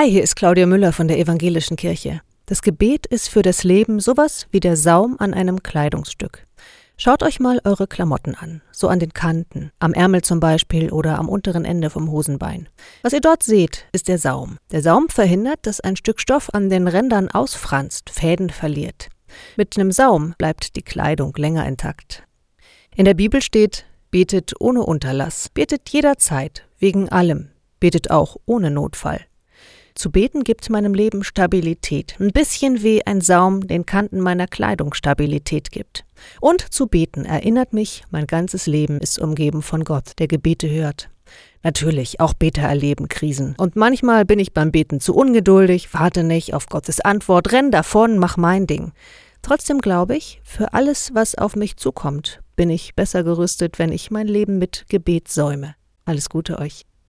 Hi, hier ist Claudia Müller von der Evangelischen Kirche. Das Gebet ist für das Leben sowas wie der Saum an einem Kleidungsstück. Schaut euch mal eure Klamotten an, so an den Kanten, am Ärmel zum Beispiel oder am unteren Ende vom Hosenbein. Was ihr dort seht, ist der Saum. Der Saum verhindert, dass ein Stück Stoff an den Rändern ausfranst, Fäden verliert. Mit einem Saum bleibt die Kleidung länger intakt. In der Bibel steht, betet ohne Unterlass, betet jederzeit, wegen allem, betet auch ohne Notfall. Zu beten gibt meinem Leben Stabilität, ein bisschen wie ein Saum den Kanten meiner Kleidung Stabilität gibt. Und zu beten erinnert mich, mein ganzes Leben ist umgeben von Gott, der Gebete hört. Natürlich, auch Beter erleben Krisen. Und manchmal bin ich beim Beten zu ungeduldig, warte nicht auf Gottes Antwort, renn davon, mach mein Ding. Trotzdem glaube ich, für alles, was auf mich zukommt, bin ich besser gerüstet, wenn ich mein Leben mit Gebet säume. Alles Gute euch.